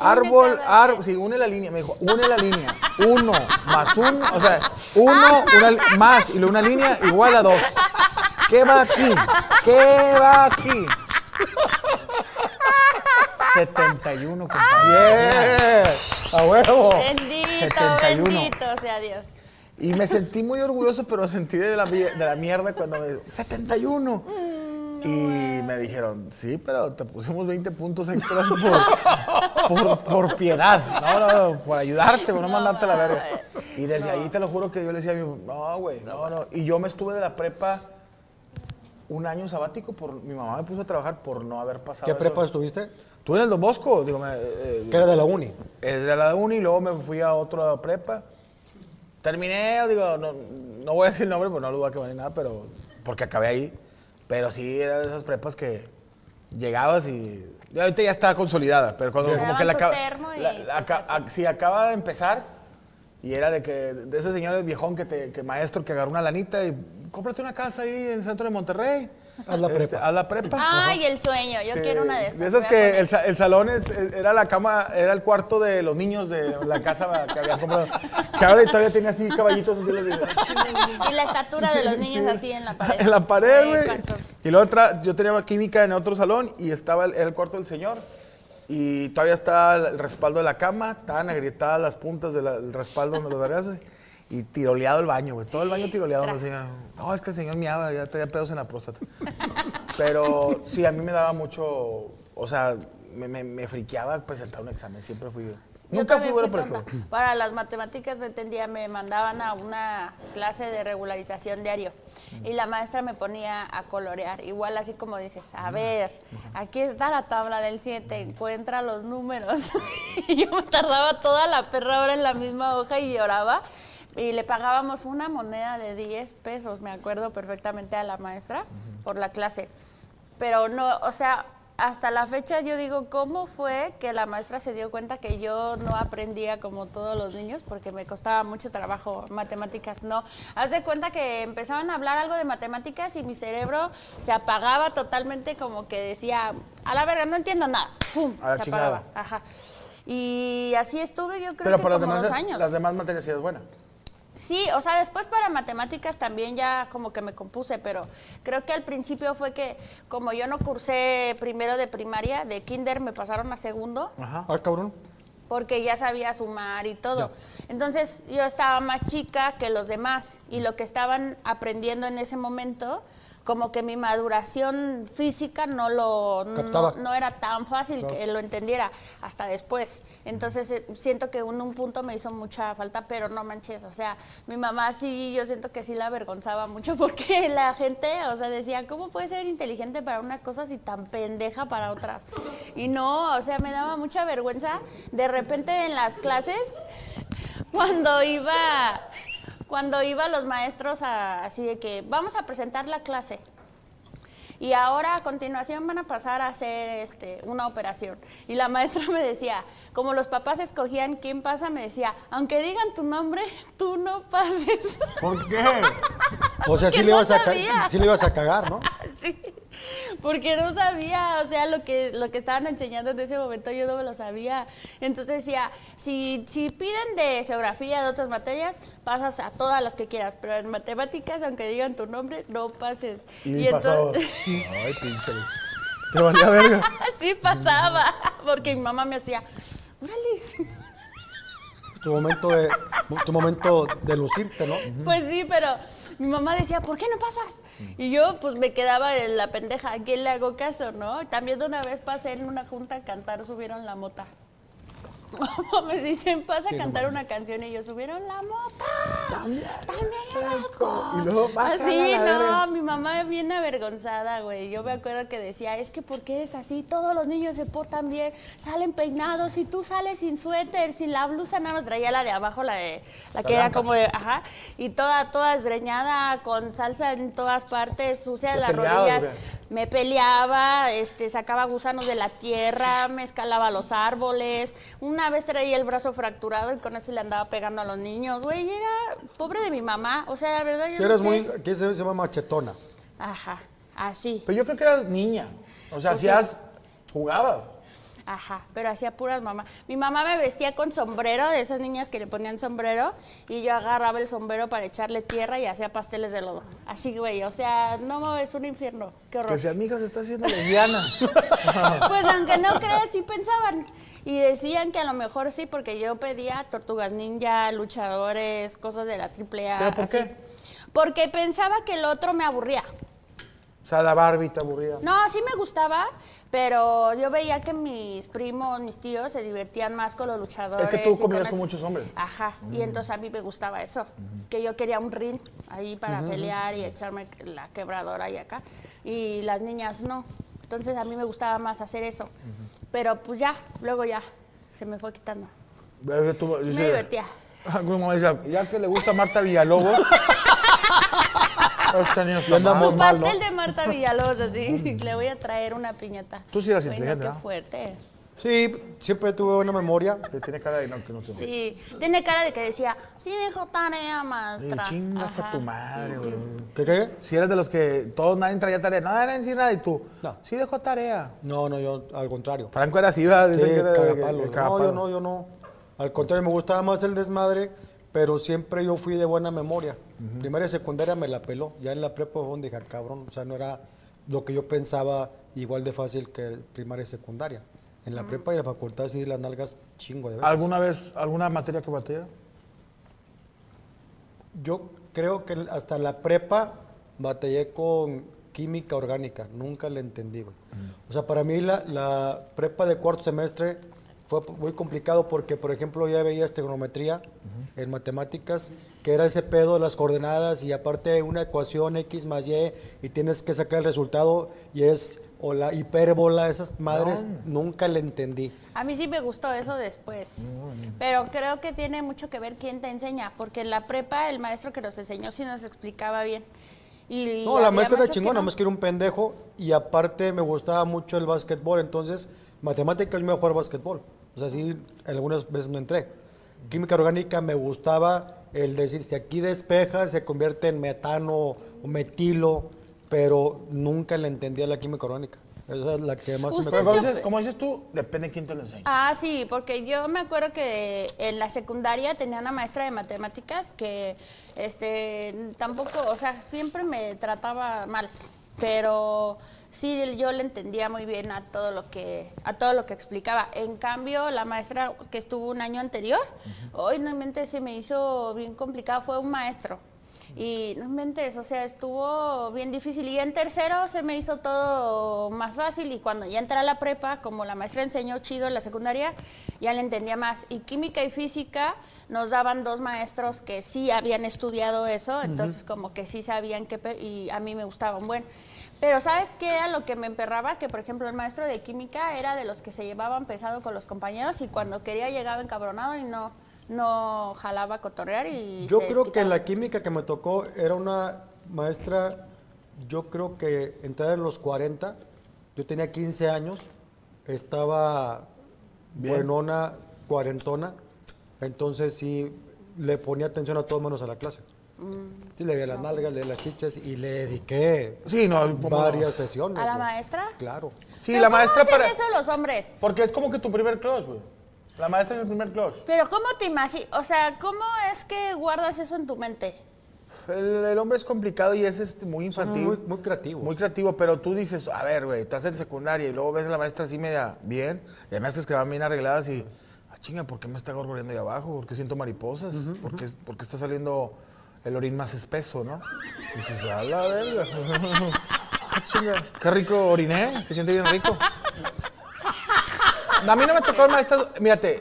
Árbol, árbol, sí, une la línea, me dijo, une la línea. Uno más uno, o sea, uno una, más y luego una línea igual a dos. ¿Qué va aquí? ¿Qué va aquí? 71, compadre. ¡Bien! ¡A huevo! Bendito, 71. bendito sea Dios. Y me sentí muy orgulloso, pero sentí de la, mi- de la mierda cuando me dijo, 71. Y me dijeron, sí, pero te pusimos 20 puntos extras por, por, por piedad. No, no, no, por ayudarte, por no mandarte a la verga. Y desde ahí te lo juro que yo le decía a mi no, güey, no, no. Y yo me estuve de la prepa un año sabático, por mi mamá me puso a trabajar por no haber pasado ¿Qué eso. prepa estuviste? Tú en el Don Bosco, digo, me, eh, Que era de la uni. es de la uni, luego me fui a otra prepa. Terminé, digo, no, no voy a decir el nombre, pues no lo voy a quemar ni nada, pero porque acabé ahí. Pero sí, era de esas prepas que llegabas y. ya ahorita ya está consolidada, pero cuando como que la acaba. y la- pues aca- así. a- sí, acaba de empezar y era de que. De ese señor viejón que, te, que maestro que agarró una lanita y. Cómprate una casa ahí en el centro de Monterrey. Haz la Este, prepa. haz la prepa. Ay, el sueño, yo Sí, quiero una de esas. De esas a que el, sa- el salón es- era la cama, era el cuarto de los niños de la casa que había comprado. Que ahora todavía tenía así caballitos así. digo, Y la estatura de los niños así en la pared. En la pared, güey. Y luego otra, yo tenía química en otro salón y estaba el, era el cuarto del señor. Y todavía está el respaldo de la cama, estaban agrietadas las puntas del respaldo donde los darías, güey. Y tiroleado el baño, güey. Todo el baño tiroleado. señor, no, es que el señor miaba, ya tenía pedos en la próstata. Pero sí, a mí me daba mucho, o sea, me, me, me friqueaba presentar un examen. Siempre fui. Yo Nunca fui bueno tonta. juego. Para las matemáticas no entendía, me mandaban a una clase de regularización diario y la maestra me ponía a colorear, igual así como dices, a ver, aquí está la tabla del 7, encuentra los números. y yo me tardaba toda la perra hora en la misma hoja y lloraba. Y le pagábamos una moneda de 10 pesos, me acuerdo perfectamente a la maestra, por la clase. Pero no, o sea, hasta la fecha yo digo, ¿cómo fue que la maestra se dio cuenta que yo no aprendía como todos los niños? Porque me costaba mucho trabajo matemáticas, no. Haz de cuenta que empezaban a hablar algo de matemáticas y mi cerebro se apagaba totalmente como que decía, a la verga, no entiendo nada. ¡Pum! A la se chingada. apagaba. Ajá. Y así estuve yo creo Pero que como las dos demás, años. las demás materias sí es buena. Sí, o sea, después para matemáticas también ya como que me compuse, pero creo que al principio fue que como yo no cursé primero de primaria, de kinder me pasaron a segundo, Ajá. Ah, cabrón. porque ya sabía sumar y todo. Entonces yo estaba más chica que los demás y lo que estaban aprendiendo en ese momento, como que mi maduración física no lo no, era tan fácil que lo entendiera hasta después. Entonces eh, siento que en un punto me hizo mucha falta, pero no manches, o sea, mi mamá sí, yo siento que sí la avergonzaba mucho porque la gente, o sea, decía, ¿cómo puede ser inteligente para unas cosas y tan pendeja para otras? Y no, o sea, me daba mucha vergüenza de repente en las clases cuando iba cuando iba los maestros a- así de que vamos a presentar la clase y ahora a continuación van a pasar a hacer este, una operación. Y la maestra me decía, como los papás escogían quién pasa, me decía, aunque digan tu nombre, tú no pases. ¿Por qué? O sea, sí le, ibas a sí le ibas a cagar, ¿no? Sí, porque no sabía, o sea, lo que, lo que estaban enseñando en ese momento yo no me lo sabía. Entonces decía, si, si piden de geografía, de otras materias, pasas a todas las que quieras, pero en matemáticas, aunque digan tu nombre, no pases. Y, pasó. Ay, pinche. Te valía verga. así pasaba, porque mi mamá me hacía, órale. Tu momento de, tu momento de lucirte, ¿no? Pues sí, pero mi mamá decía, ¿por qué no pasas? Y yo pues me quedaba en la pendeja, ¿a quién le hago caso, no? También de una vez pasé en una junta a cantar, subieron la mota. Me dicen, pasa a cantar una canción y yo subieron la mota. También loco. Y luego, Así, la no, mi mamá bien avergonzada, güey. Yo me acuerdo que decía, es que ¿por qué eres así? Todos los niños se portan bien, salen peinados y tú sales sin suéter, sin la blusa, nada más traía la de abajo, la de la que era como de, ajá, y toda toda desgreñada con salsa en todas partes, sucia de ¿Te las rodillas. Me peleaba, este, sacaba gusanos de la tierra, me escalaba los árboles. Una vez traía el brazo fracturado y con eso le andaba pegando a los niños. Güey, era pobre de mi mamá. O sea, la verdad, yo no eres sé. muy, aquí se, se llama machetona. Ajá, así. Pero yo creo que eras niña. O sea, sí. hacías. jugabas. Ajá, pero hacía puras mamás. Mi mamá me vestía con sombrero, de esas niñas que le ponían sombrero, y yo agarraba el sombrero para echarle tierra y hacía pasteles de lodo. Así, güey, o sea, no, es un infierno. Qué Que horror. si mi hija se está haciendo lesbiana. Pues aunque no creas, sí pensaban. Y decían que a lo mejor sí, porque yo pedía tortugas ninja, luchadores, cosas de la AAA. ¿Pero por así. qué? Porque pensaba que el otro me aburría. o sea, la Barbie te aburrida. No, sí me gustaba, pero yo veía que mis primos, mis tíos se divertían más con los luchadores. Es que tú convivías eso. con muchos hombres. Ajá, y entonces a mí me gustaba eso, que yo quería un ring ahí para pelear y echarme la quebradora y acá, y las niñas no. Entonces a mí me gustaba más hacer eso. Pero pues ya, luego ya, se me fue quitando. Tú- Me divertía. Mi mamá decía, ya que le gusta Marta Villalobos. Este niño está Ya andamos mal. Su mal, ¿no? pastel de Marta Villalobos, así, le voy a traer una piñata. Tú sí eras Bueno, inteligente, qué ¿no? fuerte. Sí, siempre tuve buena memoria. Tiene cara de no, que no te Sí, tiene cara de que decía, sí, dijo tarea, Sí, maestra. chingas a Ajá, tu madre, sí, güey. sí. ¿Qué qué? Si eres de los que todos nadie traía tarea, no eran sin nada y tú. No. Sí dejó tarea. No, no, yo al contrario. Franco era así, ¿verdad? Sí, Dicen que era de- cagapalos. de No, cagapalos. yo no, yo no. Al contrario, me gustaba más el desmadre, pero siempre yo fui de buena memoria. Primaria y secundaria me la peló. Ya en la prepa fue donde dije, "Ah, cabrón, o sea, no era lo que yo pensaba igual de fácil que primaria y secundaria. En la prepa y la facultad sí las nalgas chingo de veces. ¿Alguna vez, alguna materia que batalla? Yo creo que hasta la prepa batallé con química orgánica, nunca la entendí, güey. O sea, para mí la, la prepa de cuarto semestre fue muy complicado porque, por ejemplo, ya veías trigonometría en matemáticas, que era ese pedo de las coordenadas y aparte una ecuación X más Y y tienes que sacar el resultado y es, o la hipérbola, esas madres, nunca la entendí. A mí sí me gustó eso después. Pero creo que tiene mucho que ver quién te enseña, porque en la prepa el maestro que nos enseñó sí nos explicaba bien. Y No, la maestra era chingona, no. más que era un pendejo y aparte me gustaba mucho el básquetbol, entonces matemáticas yo me iba a jugar básquetbol. O sea, sí, algunas veces no entré. Química orgánica me gustaba el decir, si aquí despeja se convierte en metano o metilo, pero nunca le entendía la química orgánica. Esa es la que más se me Pero como que- dices, como dices tú, depende de quién te lo enseña. Ah, sí, porque yo me acuerdo que en la secundaria tenía una maestra de matemáticas que este tampoco, o sea, siempre me trataba mal, pero sí yo le entendía muy bien a todo lo que a todo lo que explicaba. En cambio, la maestra que estuvo un año anterior, hoy no mente se me hizo bien complicado, fue un maestro. Y no inventes, o sea, estuvo bien difícil. Y en tercero se me hizo todo más fácil. Y cuando ya entré a la prepa, como la maestra enseñó chido en la secundaria, ya le entendía más. Y química y física nos daban dos maestros que sí habían estudiado eso, entonces como que sí sabían que... Y a mí me gustaba un buen. Pero ¿sabes qué era lo que me emperraba? Que, por ejemplo, el maestro de química era de los que se llevaban pesado con los compañeros y cuando quería llegaba encabronado y no, no jalaba a cotorrear y Yo se creo que la química que me tocó era una maestra Yo creo que entrar en los 40, yo tenía 15 años, estaba buenona, cuarentona, entonces sí le ponía atención a todos menos a la clase. Sí, le veía las nalgas, le veía las chichas y le dediqué Sí, no, ¿cómo no? varias sesiones. ¿A la güey. maestra? Claro. Sí, ¿Pero la cómo maestra hacen para... eso los hombres? Porque es como que tu primer crush, güey. La maestra es el primer crush. Pero ¿cómo te imaginas? O sea, ¿cómo es que guardas eso en tu mente? El, el hombre es complicado y es este, muy infantil. muy, muy creativos. Muy creativo, pero tú dices, a ver, güey, estás en secundaria y luego ves a la maestra así media bien, y hay maestras que van bien arregladas y, ah, chinga, ¿por qué me está gorgoreando ahí abajo? ¿Por qué siento mariposas? ¿Por, qué, por qué está saliendo el orín más espeso, no? Y dices, a la verga. Ah, qué rico oriné, se siente bien rico. A mí no me tocó maestras, mírate,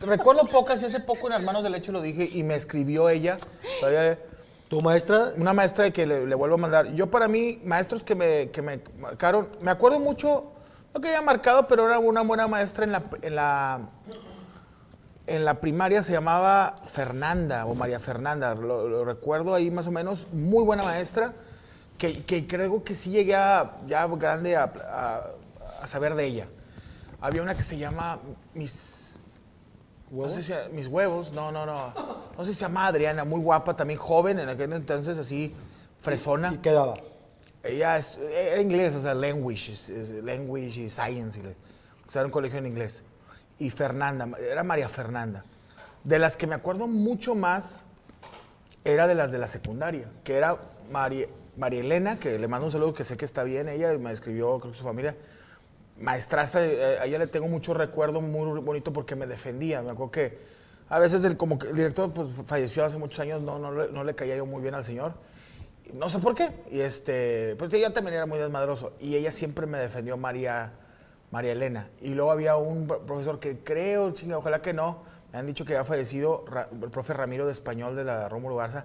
recuerdo pocas y hace poco en Hermanos de Leche lo dije y me escribió ella, todavía Tu maestra, una maestra que le, le vuelvo a mandar. Yo para mí, maestros que me, que me marcaron, me acuerdo mucho, no que había marcado, pero era una buena maestra en la, en la, en la primaria, se llamaba Fernanda o María Fernanda, lo, lo recuerdo ahí más o menos, muy buena maestra, que, que creo que sí llegué a, ya grande a, a- a saber de ella. Había una que se llama Mis... No sé si mis huevos, no, no, no. No sé si se llama Adriana, muy guapa, también joven, en aquel entonces así, fresona. ¿y qué daba? Ella es- era inglés, o sea, language, es- es language y science. y o sea, era un colegio en inglés. Y Fernanda, era María Fernanda. De las que me acuerdo mucho más, era de las de la secundaria, que era María, María Elena, que le mando un saludo, que sé que está bien, ella me escribió, creo que su familia. Maestraza, eh, a ella le tengo mucho recuerdo muy bonito porque me defendía. Me acuerdo que a veces el, como que el director pues, falleció hace muchos años, no, no, no le caía yo muy bien al señor. No sé por qué. Y este, pues ella también era muy desmadroso. Y ella siempre me defendió María, María Elena. Y luego había un pro- profesor que creo, chinga, ojalá que no, me han dicho que ha fallecido, el profe Ramiro de Español de la Rómulo Garza.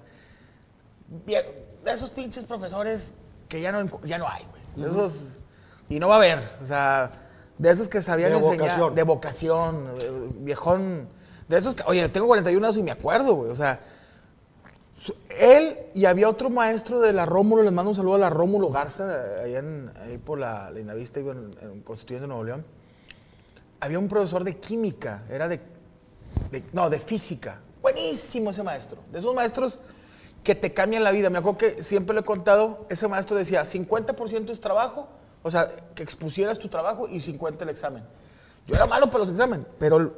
Bien, esos pinches profesores que ya no, ya no hay, güey. De esos, y no va a haber. O sea, de esos que sabían De enseñar. vocación. De vocación, eh, viejón. De esos que, oye, tengo 41 años y me acuerdo, güey. O sea, él y había otro maestro de la Rómulo, les mando un saludo a la Rómulo Garza, allá en, ahí por la iba en, en Constituyente Nuevo León. Había un profesor de química, era de, de- no, de física. Buenísimo ese maestro. De esos maestros que te cambian la vida. Me acuerdo que siempre le he contado, ese maestro decía, 50% es trabajo, o sea, que expusieras tu trabajo y 50% el examen. Yo era malo para los exámenes, pero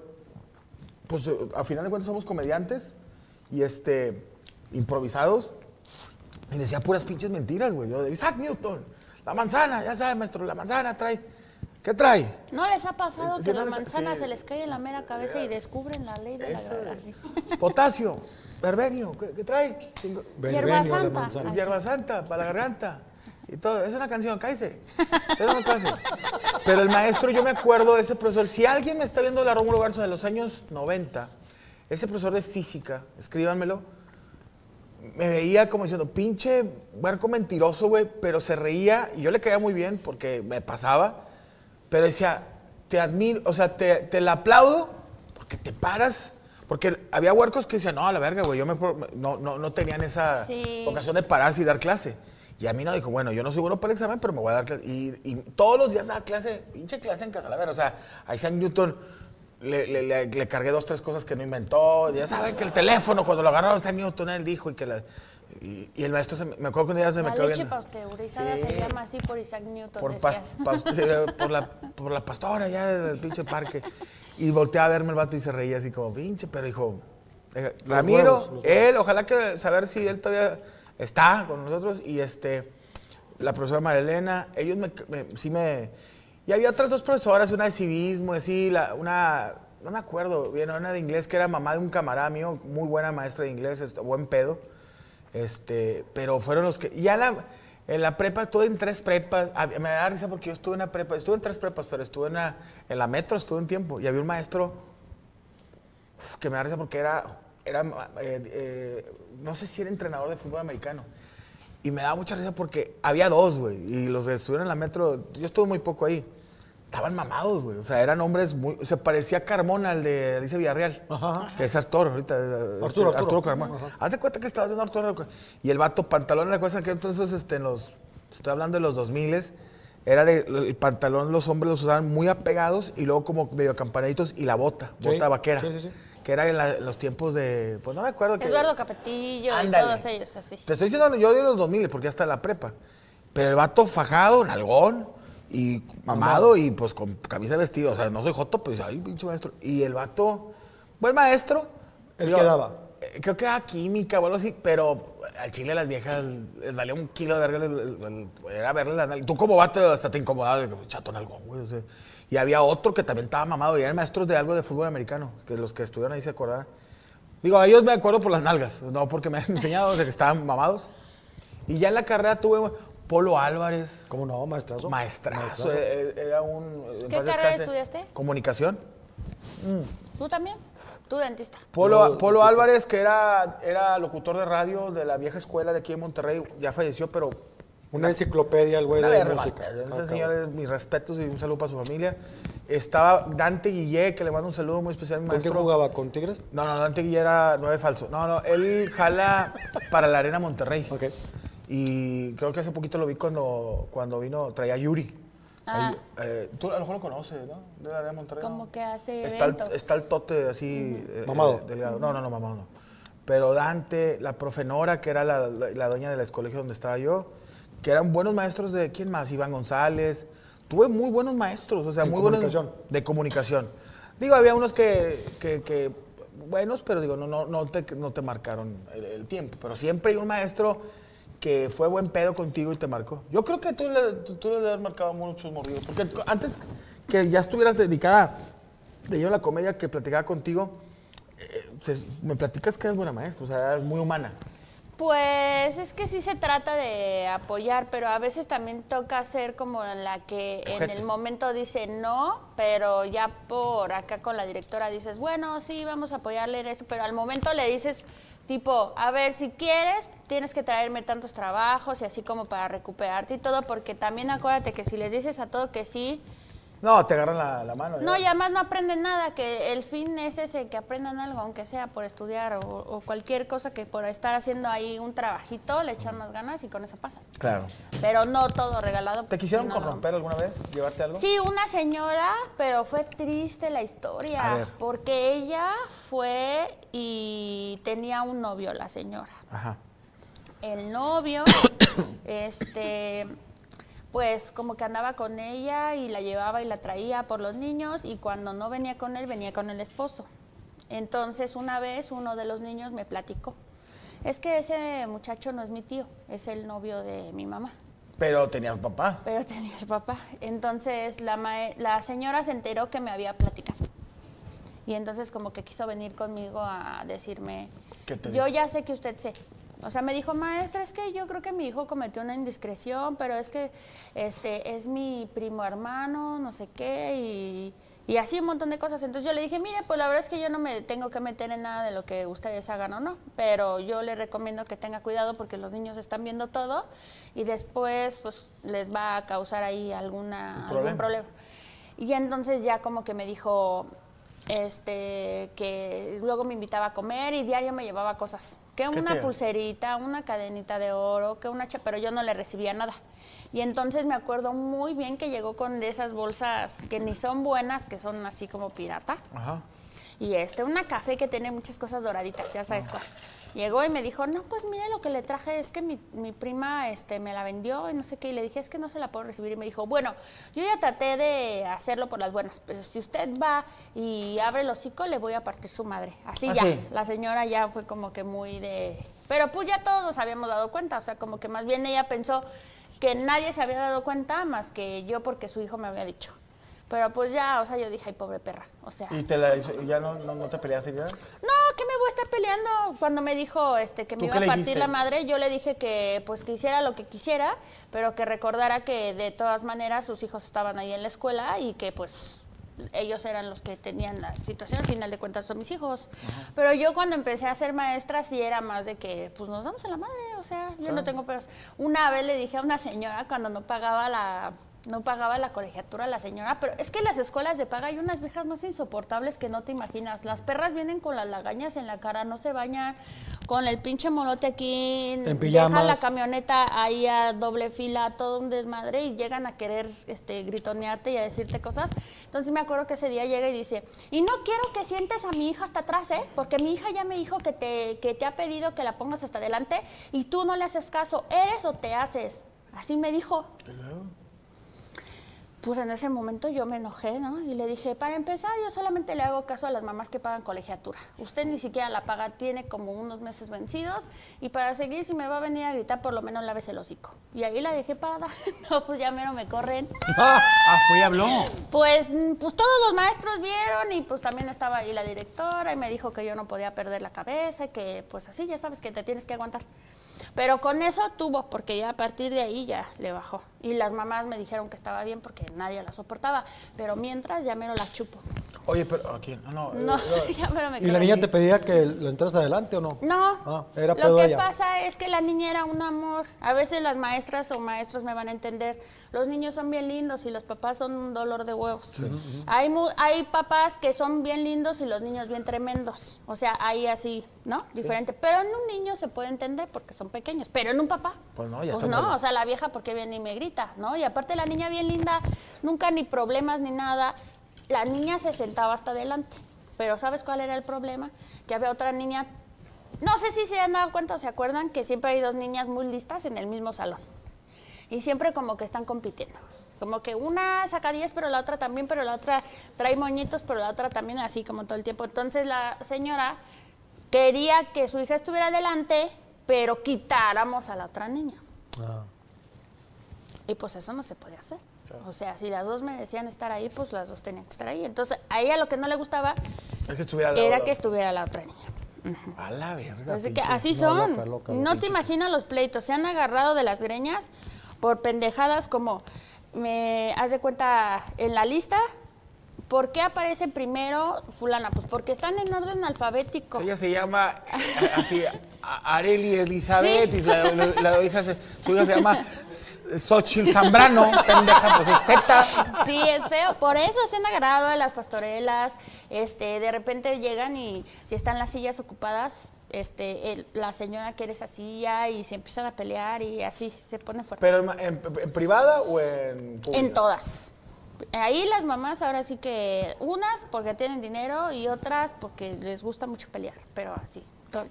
pues a final de cuentas somos comediantes y este improvisados y decía puras pinches mentiras, güey. Yo de Isaac Newton, la manzana, ya sabes, maestro, la manzana trae. ¿Qué trae? ¿No les ha pasado que la manzana sí. se les cae en la mera cabeza y descubren la ley de la gravedad? Potasio, verbenio, ¿qué, qué trae? De santa. Hierba santa para la garganta. Y todo. Es una canción, cállese. Es una clase. Pero el maestro, yo me acuerdo de ese profesor. Si alguien me está viendo la Rómulo Garza de los años 90, ese profesor de física, escríbanmelo, me veía como diciendo, pinche barco mentiroso, güey, pero se reía y yo le caía muy bien porque me pasaba, pero decía, te admiro, o sea, te, te la aplaudo porque te paras, porque había huercos que decían, no, a la verga, güey, yo me, no, no, no tenían esa Sí. ocasión de pararse y dar clase. Y a mí no dijo, bueno, yo no soy bueno para el examen, pero me voy a dar clase. Y, y todos los días daba clase, pinche clase en casa, la verdad. O sea, a Isaac Newton le, le- le- le cargué dos, tres cosas que no inventó. Ya saben que el teléfono, cuando lo agarró Isaac Newton, él dijo y que la... Y, y el maestro, se me, me acuerdo que un día se me La quedó leche viendo. pasteurizada Sí. se llama así por Isaac Newton, Por, pas- decías. pas- sí, por, la, por la pastora ya del pinche parque. Y volteé a verme el vato y se reía así como, pinche, pero dijo, eh, Ramiro, huevos, los él, ojalá que saber si él todavía está con nosotros. Y este, la profesora Marilena, ellos me, me- sí me... Y había otras dos profesoras, una de civismo, así, una, no me acuerdo bien, una de inglés que era mamá de un camarada mío, muy buena maestra de inglés, este, buen pedo. Este, pero fueron los que. Ya la, en la prepa, estuve en tres prepas. Me da risa porque yo estuve en una prepa. Estuve en tres prepas, pero estuve en la, en la metro, estuve un tiempo. Y había un maestro que me da risa porque era. era eh, eh, no sé si era entrenador de fútbol americano. Y me daba mucha risa porque había dos, güey. Y los que estuvieron en la metro, yo estuve muy poco ahí. estaban mamados, güey. O sea, eran hombres muy. O sea, parecía Carmona, el de Alicia Villarreal. Ajá. Que es actor ahorita. eh, este, Arturo, Arturo. Carmona. Haz de cuenta que estaba viendo a Arturo. Y el vato, pantalón, la cosa que entonces, este, en los. Estoy hablando de los 2000 era de. El pantalón, los hombres los usaban muy apegados y luego como medio campanaditos y la bota, Sí. bota vaquera. Sí, sí, sí. Que era en, la- en los tiempos de. Pues no me acuerdo que. Eduardo Capetillo Ándale. y todos ellos así. Te estoy diciendo yo de los 2000 porque ya está la prepa. Pero el vato fajado, nalgón y mamado y pues con camisa de vestido. O sea, no soy joto, pues ay, pinche maestro. Y el vato, buen maestro. ¿El Digo, qué daba? eh, Creo que era química o algo así, pero al chile las viejas les valía un kilo de el- era verle la nalga. Tú como vato hasta te incomodabas, de que, chato nalgón, güey. o sea. Y había otro que también estaba mamado y eran maestros de algo de fútbol americano, que los que estuvieron ahí se acordaban. Digo, a ellos me acuerdo por las nalgas, no porque me han enseñado de que estaban mamados. Y ya en la carrera tuve Polo Álvarez, ¿Cómo no, maestrazo? maestrazo, eh, eh, era un... en ¿Qué carrera descanse, estudiaste? Comunicación. ¿Tú también? Tú dentista. Polo, Polo dentista. Álvarez, que era, era locutor de radio de la vieja escuela de aquí en Monterrey, ya falleció, pero Una enciclopedia, el güey de verga. música. Ese Ah, señor, es mis respetos y un saludo para su familia. Estaba Dante Guillé, que le mando un saludo muy especial a mi ¿Con maestro. jugaba? ¿Con Tigres? No, no, Dante Guillé era nueve falso. No, no, él jala para la Arena Monterrey. Ok. Y creo que hace poquito lo vi cuando, cuando vino, traía a Yuri. Ah. Ahí, eh, tú a lo mejor lo conoces, ¿no? De la Arena Monterrey. Como ¿no? que hace está el, eventos. está el tote así. eh, Mamado. eh, delgado. No, no, no, mamado no. Pero Dante, la profe Nora, que era la, la, la dueña del colegio donde estaba yo, que eran buenos maestros de, ¿quién más? Iván González. Tuve muy buenos maestros, o sea, ¿En muy comunicación? buenos. De comunicación. Digo, había unos que, que, que buenos, pero digo, no, no, no, te, no te marcaron el, el tiempo. Pero siempre hay un maestro que fue buen pedo contigo y te marcó. Yo creo que tú le, tú, tú le haber marcado muchos morridos. Porque antes que ya estuvieras dedicada de yo a la comedia que platicaba contigo, eh, se- me platicas que eres buena maestra, o sea, es muy humana. Pues es que sí se trata de apoyar, pero a veces también toca ser como la que en el momento dice no, pero ya por acá con la directora dices, bueno, sí, vamos a apoyarle en eso, pero al momento le dices, tipo, a ver, si quieres, tienes que traerme tantos trabajos y así como para recuperarte y todo, porque también acuérdate que si les dices a todo que sí, No, te agarran la, la mano. no, ya. y además no aprenden nada, que el fin es ese, que aprendan algo, aunque sea por estudiar o, o cualquier cosa que por estar haciendo ahí un trabajito le echan más ganas y con eso pasa. Claro. Pero no todo regalado. ¿Te porque quisieron no. corromper alguna vez? ¿Llevarte algo? Sí, una señora, pero fue triste la historia, A ver. porque ella fue y tenía un novio, la señora Ajá. el novio, este, pues como que andaba con ella y la llevaba y la traía por los niños y cuando no venía con él, venía con el esposo. Entonces una vez uno de los niños me platicó, es que ese muchacho no es mi tío, es el novio de mi mamá. Pero tenías papá. Pero tenía el papá. Entonces la, mae- la señora se enteró que me había platicado. Y entonces como que quiso venir conmigo a decirme, ¿Qué te yo ya sé que usted sé. O sea, me dijo, maestra, es que yo creo que mi hijo cometió una indiscreción, pero es que este es mi primo hermano, no sé qué, y, y así un montón de cosas. Entonces yo le dije, mire, pues la verdad es que yo no me tengo que meter en nada de lo que ustedes hagan o no, pero yo le recomiendo que tenga cuidado porque los niños están viendo todo y después pues les va a causar ahí alguna, Un algún problema. problema. Y entonces ya como que me dijo este que luego me invitaba a comer y diario me llevaba cosas, que ¿Qué una te- pulserita, una cadenita de oro, que una pero yo no le recibía nada. Y entonces me acuerdo muy bien que llegó con de esas bolsas que ni son buenas, que son así como pirata. Ajá. Y este, una café que tiene muchas cosas doraditas, ya sabes cuál. Llegó y me dijo, no, pues mire lo que le traje, es que mi, mi prima este, me la vendió y no sé qué. Y le dije, es que no se la puedo recibir. Y me dijo, bueno, yo ya traté de hacerlo por las buenas, pero si usted va y abre el hocico, le voy a partir su madre. Así ¿Ah, ya, sí? la señora ya fue como que muy de... Pero pues ya todos nos habíamos dado cuenta, o sea, como que más bien ella pensó que nadie se había dado cuenta más que yo porque su hijo me había dicho. Pero pues ya, o sea, yo dije, ay, pobre perra, o sea... ¿Y te la hizo, ya no, no, no te peleaste ya? No, que me voy a estar peleando. Cuando me dijo este que ¿Tú me iba a partir dijiste? la madre, yo le dije que pues que hiciera lo que quisiera, pero que recordara que de todas maneras sus hijos estaban ahí en la escuela y que pues ellos eran los que tenían la situación, al final de cuentas son mis hijos. Pero yo cuando empecé a ser maestra sí era más de que pues nos damos a la madre, o sea, yo no tengo pedos. Una vez le dije a una señora cuando no pagaba la No pagaba la colegiatura la señora, pero es que las escuelas de paga hay unas viejas más insoportables que no te imaginas. Las perras vienen con las lagañas en la cara, no se bañan, con el pinche molote aquí, En dejan la camioneta ahí a doble fila, todo un desmadre y llegan a querer este, gritonearte y a decirte cosas. Entonces me acuerdo que ese día llega y dice, y no quiero que sientes a mi hija hasta atrás, ¿eh? Porque mi hija ya me dijo que te, que te ha pedido que la pongas hasta adelante y tú no le haces caso, ¿eres o te haces? Así me dijo. Pues en ese momento yo me enojé, ¿no? Y le dije, para empezar, yo solamente le hago caso a las mamás que pagan colegiatura. Usted ni siquiera la paga, tiene como unos meses vencidos. Y para seguir, si me va a venir a gritar, por lo menos lávese el hocico. Y ahí la dejé parada. no, pues ya mero me corren. Ah, fue y habló. Pues, pues todos los maestros vieron y pues también estaba ahí la directora y me dijo que yo no podía perder la cabeza y que pues así ya sabes que te tienes que aguantar. Pero con eso tuvo, porque ya a partir de ahí ya le bajó. Y las mamás me dijeron que estaba bien porque nadie la soportaba. Pero mientras ya me lo la chupo. Oye, pero aquí, no, no. No, eh, ya me ¿Y la niña te pedía que la entras adelante o no? No, Ah, era lo que ella. pasa es que la niña era un amor. A veces las maestras o maestros me van a entender. Los niños son bien lindos y los papás son un dolor de huevos. Hay, mu- hay papás que son bien lindos y los niños bien tremendos. O sea, hay así, ¿no? Diferente. Pero en un niño se puede entender porque son pequeños. Pero en un papá. Pues no, ya Pues está no, mal. o sea, la vieja porque viene y me grita, Y aparte la niña bien linda, nunca ni problemas ni nada. La niña se sentaba hasta adelante. Pero ¿sabes cuál era el problema? Que había otra niña, no sé si se han dado cuenta o se acuerdan que siempre hay dos niñas muy listas en el mismo salón. Y siempre como que están compitiendo. Como que una saca 10, pero la otra también, pero la otra trae moñitos, pero la otra también, así como todo el tiempo. Entonces la señora quería que su hija estuviera adelante, pero quitáramos a la otra niña. Ah. Y pues eso no se podía hacer. O sea, si las dos merecían estar ahí, pues las dos tenían que estar ahí. Entonces, a ella lo que no le gustaba Es que estuviera al lado era que estuviera la otra niña. A la verga. Entonces, que pinche- así no, son. loca, loca, no te imaginas los pleitos. Se han agarrado de las greñas por pendejadas como, me haz de cuenta, en la lista, ¿por qué aparece primero fulana? Pues porque están en orden alfabético. Ella se llama así, Areli Elizabeth Sí. y la, la- la hija se, su hija se llama Xochitl Zambrano, pendeja, pues es Z. Sí, es feo. Por eso se han agarrado las pastorelas. Este, de repente llegan y si están las sillas ocupadas, este, el- la señora quiere esa silla y se empiezan a pelear y así se pone fuerte. ¿Pero en, en- en privada o en pública? En todas. Ahí las mamás ahora sí que unas porque tienen dinero y otras porque les gusta mucho pelear, pero así.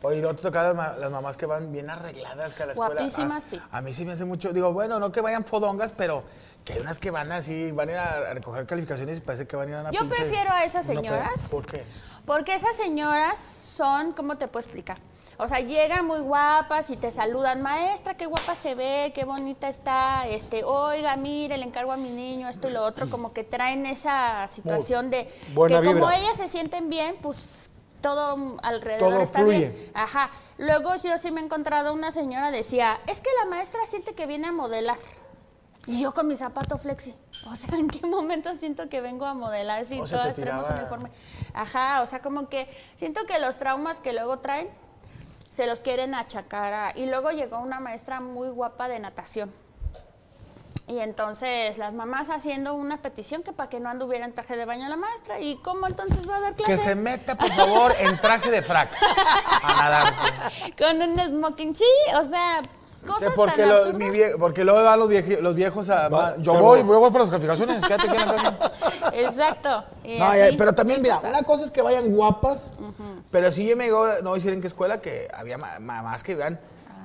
Oye, ¿no te tocan las, ma- las mamás que van bien arregladas que a la escuela? Guapísimas, a, sí. A mí sí me hace mucho, digo, bueno, no que vayan fodongas, pero que hay unas que van así, van a ir a, recoger calificaciones y parece que van a ir a una Yo pinche- prefiero a esas señoras. ¿Por qué? Porque esas señoras son, ¿cómo te puedo explicar? O sea, llegan muy guapas y te saludan, maestra, qué guapa se ve, qué bonita está, este, oiga, mire, le encargo a mi niño esto y lo otro, como que traen esa situación de buena que como vibra. ellas se sienten bien, pues todo alrededor Todo está fluye. bien. Ajá. Luego yo sí me he encontrado una señora decía, es que la maestra siente que viene a modelar. Y yo con mi zapato flexi. O sea, ¿en qué momento siento que vengo a modelar si O sea, todas te tenemos uniforme? Ajá, o sea, como que siento que los traumas que luego traen se los quieren achacar a... Y luego llegó una maestra muy guapa de natación. Y entonces las mamás haciendo una petición que para que no anduviera en traje de baño la maestra. ¿Y cómo entonces va a dar clase? Que se meta, por favor, en traje de frac a nadar. Con un smoking, sí, o sea, cosas Que porque, tan lo- mi vie- porque luego van los, vieji- los viejos a... Va, yo voy, va. voy, por las calificaciones, quédate aquí en. Exacto. y No, así, ya, pero también, mira, cosas. una cosa es que vayan guapas, pero sí yo me llegó, no voy decir en qué escuela, que había ma- mamás que iban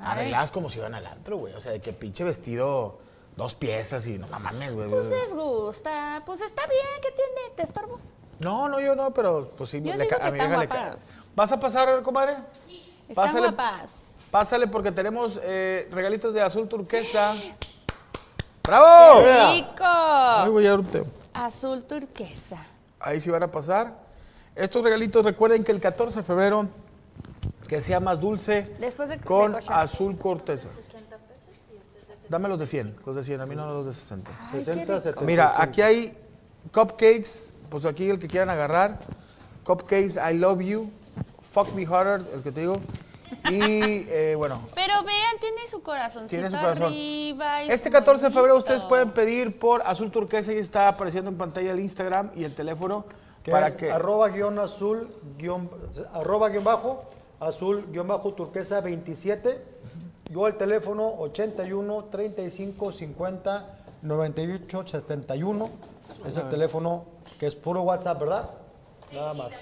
arregladas como si iban al antro, güey. O sea, de que pinche vestido, dos piezas y no mames, güey. Pues les gusta, pues está bien, ¿qué tiene? ¿Te estorbo? No, no, yo no, pero pues sí. Yo le digo que a mi están hija le. ¿Vas a pasar, comadre? Están Pásale. guapas. Pásale porque tenemos eh, regalitos de azul turquesa. ¡Bravo! ¡Rico! Ay, güey, te- Azul turquesa. Ahí sí van a pasar. Estos regalitos, recuerden que el 14 de febrero, que sea más dulce, Después de- con de azul corteza. Dame los de 100, los de 100, a mí no los de 60. Ay, qué 60, rico. 70. Mira, aquí hay cupcakes, pues aquí el que quieran agarrar. Cupcakes, I love you. Fuck me harder, el que te digo. Y eh, bueno, Pero vean, tiene su corazoncito tiene su corazón. arriba. y Este su 14 de febrero ustedes pueden pedir por azul turquesa y está apareciendo en pantalla el Instagram y el teléfono para es que arroba guion azul guion, arroba guion bajo azul guion bajo turquesa 27 yo el teléfono 81 35 50 98 71 es el teléfono que es puro WhatsApp ¿verdad? nada más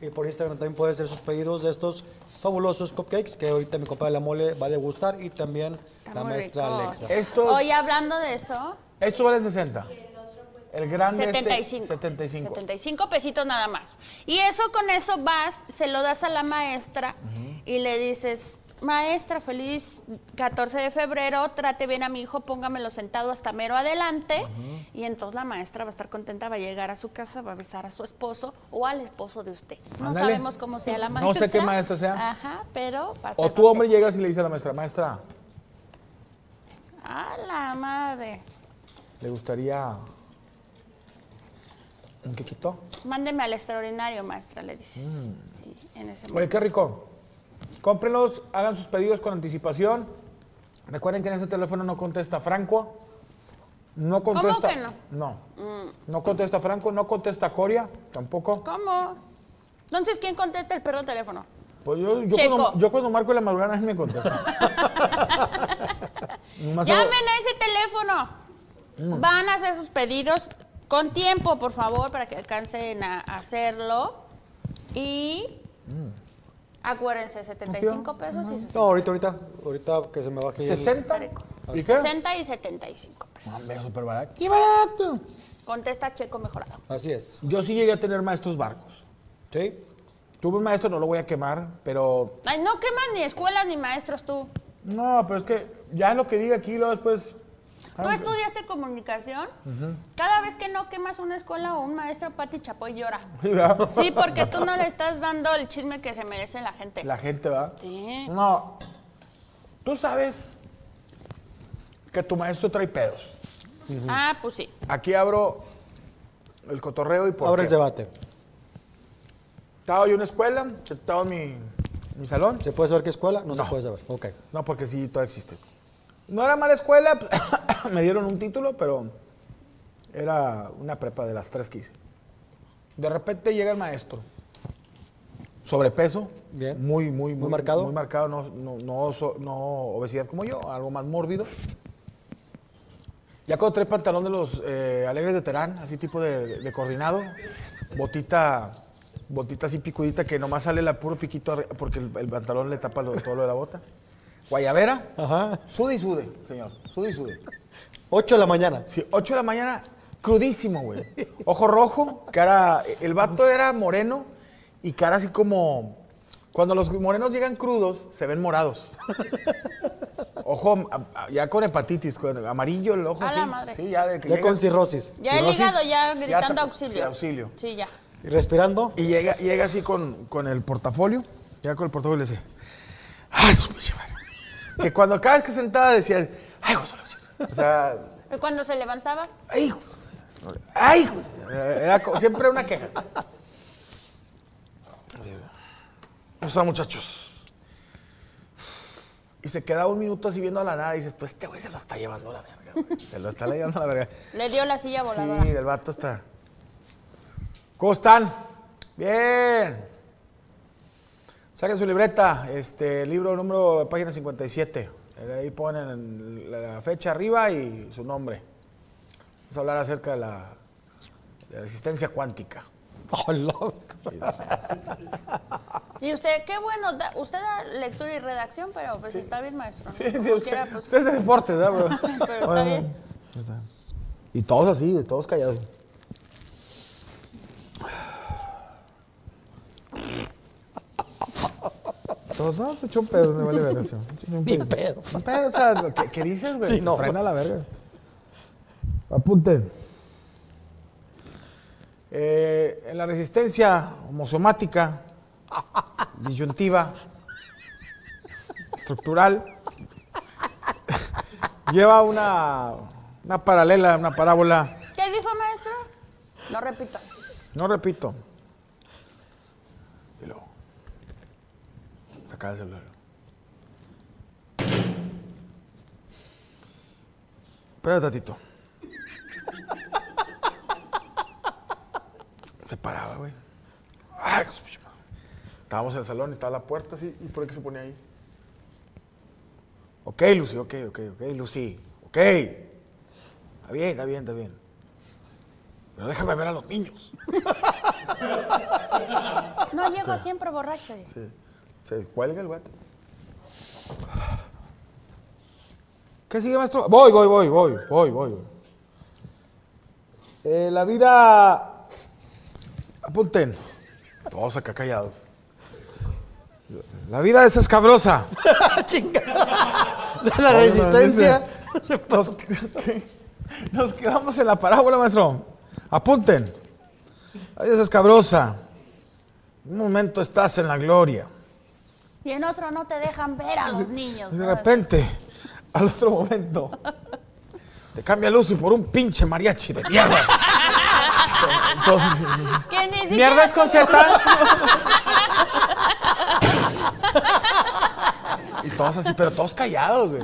y por Instagram también puede hacer sus pedidos de estos fabulosos cupcakes que ahorita mi compadre La Mole va a degustar y también Está la maestra rico. Alexa Esto, Oye, hablando de eso, esto vale 60. El grande este, 75. 75. 75 pesitos nada más. Y eso con eso vas, se lo das a la maestra y le dices, maestra, feliz 14 de febrero, trate bien a mi hijo, póngamelo sentado hasta mero adelante. Y entonces la maestra va a estar contenta, va a llegar a su casa, va a besar a su esposo o al esposo de usted. No Ándale. sabemos cómo sea la No maestra. sé qué maestra sea. Ajá, pero va a estar O tu hombre llegas y le dice a la maestra, maestra, A la madre. ¿le gustaría un quequito? Mándeme al extraordinario, maestra, le dices. Mm. En ese Oye, qué rico. Cómprenlos, hagan sus pedidos con anticipación. Recuerden que en ese teléfono no contesta Franco. No contesta. que no? No. No contesta Franco, no contesta Coria, tampoco. ¿Cómo? Entonces, ¿quién contesta el perro teléfono? Pues yo, yo, cuando, yo cuando marco la madrugada nadie me contesta. Llamen a ese teléfono. Mm. Van a hacer sus pedidos con tiempo, por favor, para que alcancen a hacerlo. Y Mm. Acuérdense, 75 pesos y 60. no ahorita ahorita ahorita que se me baje el- 60. rico. ¿Y qué? 60 y 75 pesos. Hombre, súper barato. ¡Qué barato! Contesta Checo mejorado. así es Yo sí llegué a tener maestros barcos. ¿sí? Tuve un maestro, no lo voy a quemar, pero Ay, no quemas ni escuelas ni maestros tú. No, pero es que ya lo que diga aquí, luego después. ¿Tú estudiaste comunicación? Cada vez que no quemas una escuela o un maestro, Pati Chapoy llora. Sí, porque tú no le estás dando el chisme que se merece la gente. La gente va. Sí. No. Tú sabes que tu maestro trae pedos. Ah, pues sí. Aquí abro el cotorreo y por abre qué. debate Estaba yo en una escuela, estaba en mi, mi salón. ¿se puede saber qué escuela? no, No. se puede saber ok No, porque sí, todavía existe. No era mala escuela, me dieron un título, pero era una prepa de las tres que hice. De repente llega el maestro. Sobrepeso. Bien. Muy, muy, Muy marcado. Muy marcado, no, no, no, so- no obesidad como yo, algo más mórbido. Ya cuando trae pantalón de los eh, alegres de Terán, así tipo de, de coordinado, botita, botita así picudita que nomás sale la puro piquito porque el, el pantalón le tapa lo- todo lo de la bota. Guayabera, ajá sude y sude, señor, sude y sude. 8 de la mañana Sí, 8 de la mañana, crudísimo, güey. Ojo rojo, cara, el vato era moreno y cara así como, cuando los morenos llegan crudos, se ven morados. Ojo, a- a- ya con hepatitis, con amarillo el ojo A así. la madre. Sí, ya de que ya llega- con cirrosis Ya el Cirrosis, hígado ya ya gritando ta- auxilio. sí, auxilio. Sí, ya. y respirando Y llega, llega así con, con el portafolio, llega con el portafolio y le dice, ¡ay, su pinche madre". Que cuando cada vez que sentaba decía, ¡ay, José O sea, Y cuando se levantaba, ¡ay, hijo! de su madre! ¡ay, hijo! de su madre! Era siempre una queja. ¿Cómo están, muchachos? Y se queda un minuto así viendo a la nada y dices, tú, este güey se lo está llevando a la verga, güey. Se lo está llevando a la verga. le dio la silla voladora. Sí, el vato está. ¿Cómo están? Bien. Saquen su libreta, este libro número, página 57. Ahí ponen la fecha arriba y su nombre. Vamos a hablar acerca de la, de la resistencia cuántica. Oh, loco. Y usted, qué bueno, da- usted da lectura y redacción, pero pues está bien, maestro. ¿no? Sí, sí, usted, quiera, pues, usted es de deporte, ¿verdad? Pero está bien. Y todos así, todos callados. Todos, no, se echó un pedo, me vale verga. un Ni pedito. pedo. Un pedo, o sea, lo que, ¿qué dices, güey? Sí, no. Frena la verga. Apunten. Eh, en la resistencia homosomática, disyuntiva, estructural, lleva una, una paralela, una parábola. ¿Qué dijo, maestro? No repito. No repito. Sacaba el celular. Espera tatito. Se paraba, güey. Ay. Estábamos en el salón y estaba la puerta así. ¿Y por qué se ponía ahí? Ok, Lucy, ok, ok, ok, Lucy. Ok. Está bien, está bien, está bien. Pero déjame ver a los niños. No llego siempre borracho. Sí. Se cuelga el guate. ¿Qué sigue, maestro? Voy, voy, voy, voy, voy, voy. Eh, la vida. Apunten. Todos acá callados. La vida es escabrosa. De la resistencia. Nos, nos quedamos en la parábola, maestro. Apunten. La vida es escabrosa. Un momento estás en la gloria. Y en otro no te dejan ver a los niños. Y de repente, al otro momento, te cambia Lucy por un pinche mariachi de mierda. Entonces, ni mierda es concerta. Y todos así, pero todos callados, güey.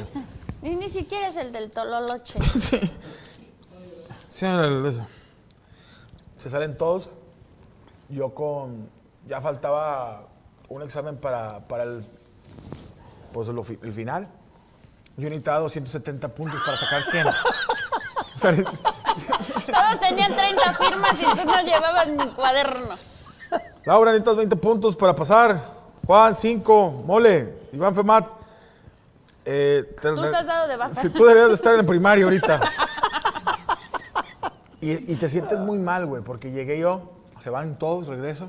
Y ni siquiera es el del Tololoche. Sí. Sí, eso. Se salen todos. Yo con. Ya faltaba un examen para, para el. Pues lo el final. Yo necesitaba 270 puntos para sacar 100. O sea, Todos tenían 30 firmas y tú no llevabas ni cuaderno. Laura, necesitas 20 puntos para pasar. Juan, 5. Mole. Iván Femat. Eh, te- Tú estás dado de baja. Sí, tú deberías de estar en el primario ahorita. Y, y te sientes muy mal, güey, porque llegué yo, se van todos, regreso.